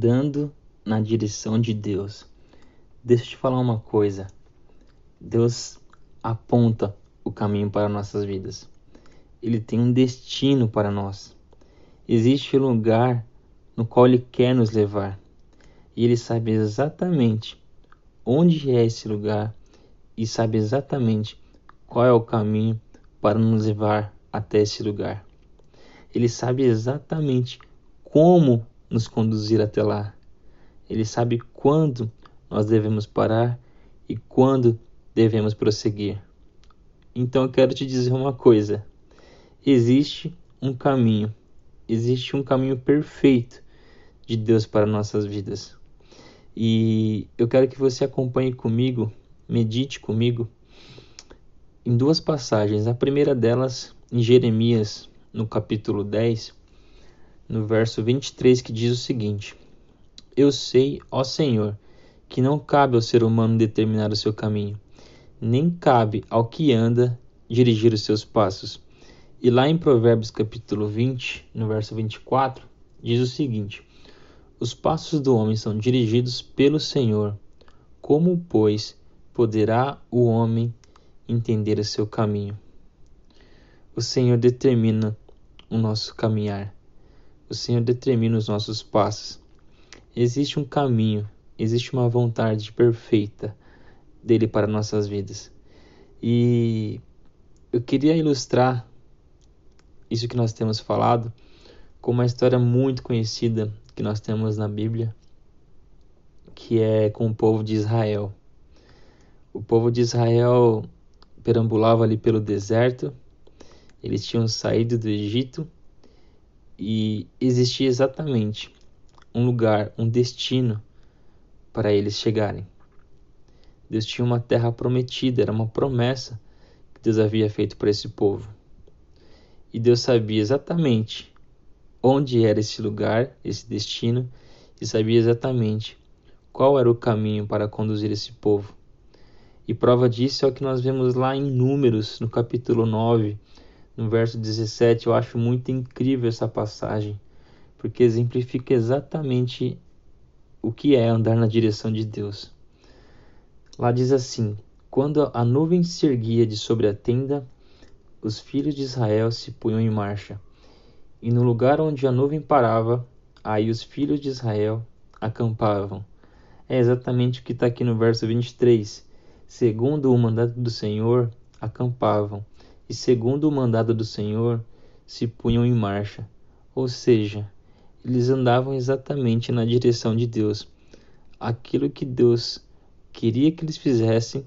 andando na direção de Deus. Deixa eu te falar uma coisa. Deus aponta o caminho para nossas vidas. Ele tem um destino para nós. Existe um lugar no qual Ele quer nos levar. E Ele sabe exatamente onde é esse lugar e sabe exatamente qual é o caminho para nos levar até esse lugar. Ele sabe exatamente como nos conduzir até lá. Ele sabe quando nós devemos parar e quando devemos prosseguir. Então eu quero te dizer uma coisa: existe um caminho, existe um caminho perfeito de Deus para nossas vidas. E eu quero que você acompanhe comigo, medite comigo em duas passagens. A primeira delas em Jeremias, no capítulo 10, no verso 23, que diz o seguinte: Eu sei, ó Senhor, que não cabe ao ser humano determinar o seu caminho, nem cabe ao que anda dirigir os seus passos. E lá em Provérbios capítulo 20, no verso 24, diz o seguinte: Os passos do homem são dirigidos pelo Senhor. Como, pois, poderá o homem entender o seu caminho? O Senhor determina o nosso caminhar. O Senhor determina os nossos passos. Existe um caminho, existe uma vontade perfeita dele para nossas vidas. E eu queria ilustrar isso que nós temos falado com uma história muito conhecida que nós temos na Bíblia, que é com o povo de Israel. O povo de Israel perambulava ali pelo deserto, eles tinham saído do Egito e existia exatamente um lugar, um destino para eles chegarem. Deus tinha uma terra prometida, era uma promessa que Deus havia feito para esse povo. E Deus sabia exatamente onde era esse lugar, esse destino, e sabia exatamente qual era o caminho para conduzir esse povo. E prova disso é o que nós vemos lá em Números, no capítulo 9, no verso 17, eu acho muito incrível essa passagem, porque exemplifica exatamente o que é andar na direção de Deus. Lá diz assim: Quando a nuvem se erguia de sobre a tenda, os filhos de Israel se punham em marcha. E no lugar onde a nuvem parava, aí os filhos de Israel acampavam. É exatamente o que está aqui no verso 23. Segundo o mandato do Senhor, acampavam e, segundo o mandado do Senhor, se punham em marcha, ou seja, eles andavam exatamente na direção de Deus. Aquilo que Deus queria que eles fizessem,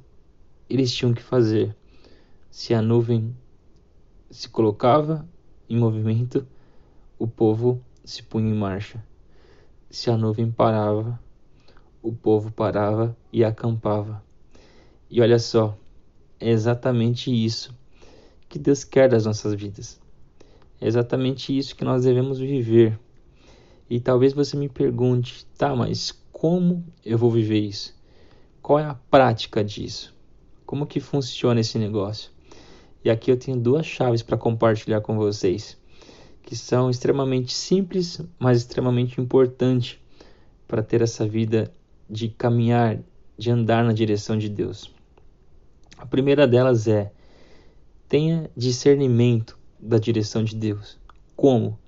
eles tinham que fazer. Se a nuvem se colocava em movimento, o povo se punha em marcha. Se a nuvem parava, o povo parava e acampava. E olha só, é exatamente isso que Deus quer das nossas vidas. É exatamente isso que nós devemos viver. E talvez você me pergunte, tá, mas como eu vou viver isso? Qual é a prática disso? Como que funciona esse negócio? E aqui eu tenho duas chaves para compartilhar com vocês, que são extremamente simples, mas extremamente importantes para ter essa vida de caminhar, de andar na direção de Deus. A primeira delas é Tenha discernimento da direção de Deus. Como?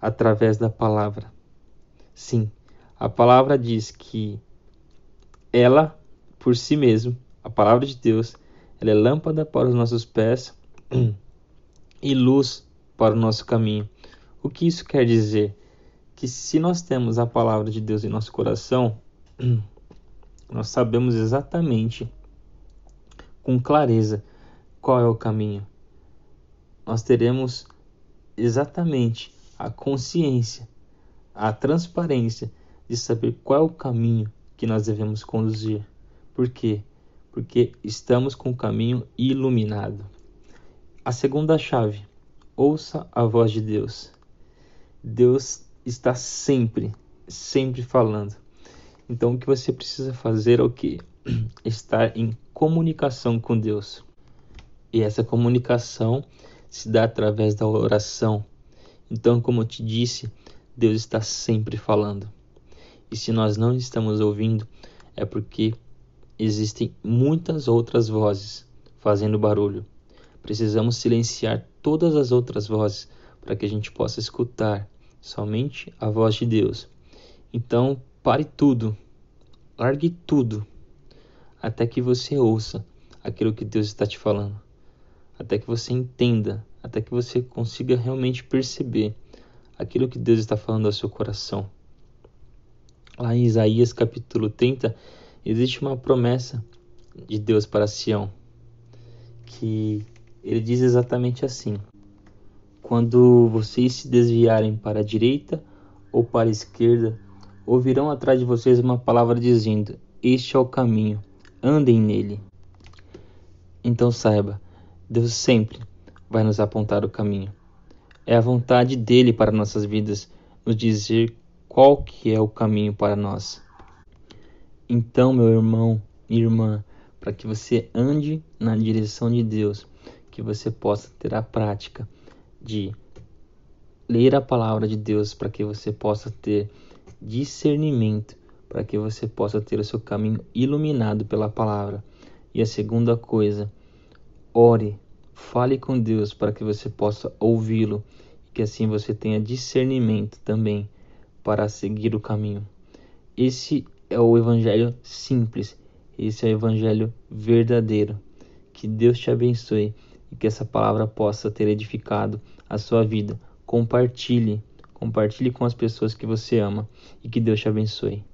Através da palavra. Sim, a palavra diz que ela, por si mesma, a palavra de Deus, ela é lâmpada para os nossos pés e luz para o nosso caminho. O que isso quer dizer? Que se nós temos a palavra de Deus em nosso coração, nós sabemos exatamente, com clareza, qual é o caminho. Nós teremos exatamente a consciência, a transparência de saber qual é o caminho que nós devemos conduzir. Por quê? Porque estamos com o caminho iluminado. A segunda chave: ouça a voz de Deus. Deus está sempre, sempre falando. Então o que você precisa fazer é o que? Estar em comunicação com Deus. E essa comunicação se dá através da oração. Então, como eu te disse, Deus está sempre falando. E se nós não estamos ouvindo, é porque existem muitas outras vozes fazendo barulho. Precisamos silenciar todas as outras vozes para que a gente possa escutar somente a voz de Deus. Então, pare tudo, largue tudo, até que você ouça aquilo que Deus está te falando, até que você entenda, até que você consiga realmente perceber aquilo que Deus está falando ao seu coração. Lá em Isaías capítulo 30, existe uma promessa de Deus para Sião, que ele diz exatamente assim: Quando vocês se desviarem para a direita ou para a esquerda, ouvirão atrás de vocês uma palavra dizendo: Este é o caminho, andem nele. Então saiba, Deus sempre vai nos apontar o caminho. É a vontade dele para nossas vidas nos dizer qual que é o caminho para nós. Então, meu irmão, minha irmã, para que você ande na direção de Deus, que você possa ter a prática de ler a palavra de Deus, para que você possa ter discernimento, para que você possa ter o seu caminho iluminado pela palavra. E a segunda coisa, ore, fale com Deus para que você possa ouvi-lo e que assim você tenha discernimento também para seguir o caminho. Esse é o evangelho simples, esse é o evangelho verdadeiro. Que Deus te abençoe e que essa palavra possa ter edificado a sua vida. Compartilhe, compartilhe com as pessoas que você ama e que Deus te abençoe.